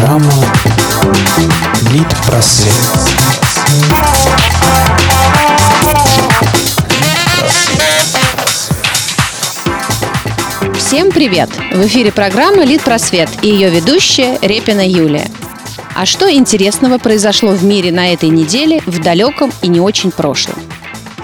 Программа Лид-просвет. Всем привет! В эфире программа «Лид Просвет» и ее ведущая Репина Юлия. А что интересного произошло в мире на этой неделе в далеком и не очень прошлом?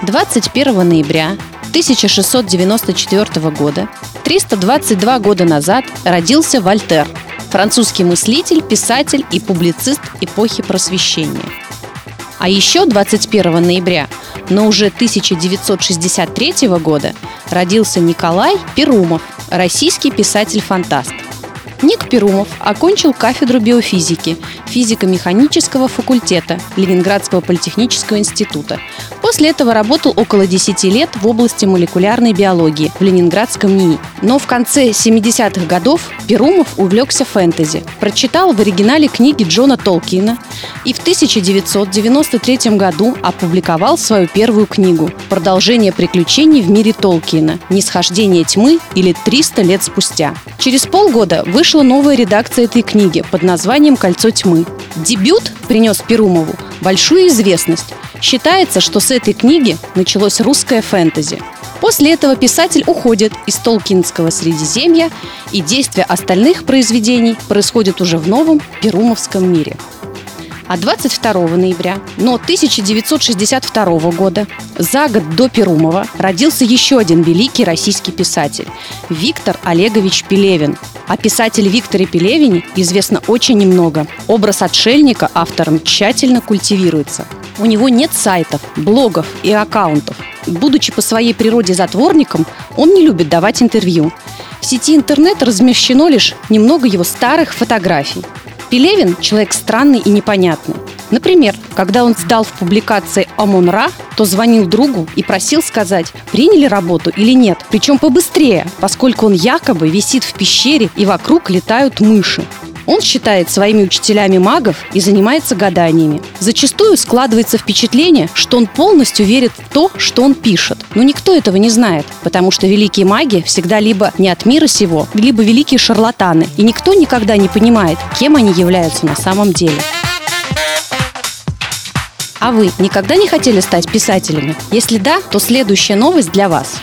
21 ноября 1694 года, 322 года назад, родился Вольтер, французский мыслитель, писатель и публицист эпохи Просвещения. А еще 21 ноября, но уже 1963 года, родился Николай Перумов, российский писатель-фантаст. Ник Перумов окончил кафедру биофизики физико-механического факультета Ленинградского политехнического института. После этого работал около 10 лет в области молекулярной биологии в Ленинградском НИИ. Но в конце 70-х годов Перумов увлекся фэнтези, прочитал в оригинале книги Джона Толкина и в 1993 году опубликовал свою первую книгу «Продолжение приключений в мире Толкина. Нисхождение тьмы» или «300 лет спустя». Через полгода вышла новая редакция этой книги под названием «Кольцо тьмы». Дебют принес Перумову большую известность. Считается, что с этой книги началось русское фэнтези. После этого писатель уходит из Толкинского Средиземья, и действие остальных произведений происходит уже в новом Перумовском мире – а 22 ноября, но 1962 года, за год до Перумова, родился еще один великий российский писатель – Виктор Олегович Пелевин. О писателе Викторе Пелевине известно очень немного. Образ отшельника автором тщательно культивируется. У него нет сайтов, блогов и аккаунтов. Будучи по своей природе затворником, он не любит давать интервью. В сети интернет размещено лишь немного его старых фотографий. Пелевин – человек странный и непонятный. Например, когда он сдал в публикации Амон-Ра, то звонил другу и просил сказать, приняли работу или нет, причем побыстрее, поскольку он якобы висит в пещере и вокруг летают мыши. Он считает своими учителями магов и занимается гаданиями. Зачастую складывается впечатление, что он полностью верит в то, что он пишет. Но никто этого не знает, потому что великие маги всегда либо не от мира сего, либо великие шарлатаны, и никто никогда не понимает, кем они являются на самом деле. А вы никогда не хотели стать писателями? Если да, то следующая новость для вас.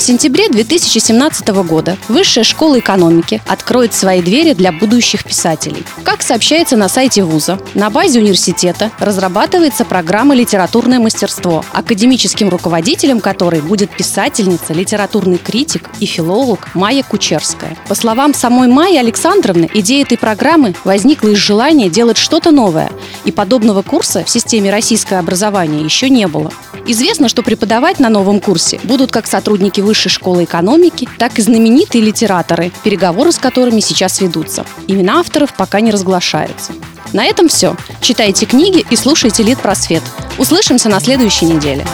В сентябре 2017 года Высшая школа экономики откроет свои двери для будущих писателей. Как сообщается на сайте вуза, на базе университета разрабатывается программа «Литературное мастерство», академическим руководителем которой будет писательница, литературный критик и филолог Майя Кучерская. По словам самой Майи Александровны, идея этой программы возникла из желания делать что-то новое, и подобного курса в системе российского образования еще не было. Известно, что преподавать на новом курсе будут как сотрудники Высшей школы экономики, так и знаменитые литераторы, переговоры с которыми сейчас ведутся. Имена авторов пока не разглашаются. На этом все. Читайте книги и слушайте Лид Просвет. Услышимся на следующей неделе.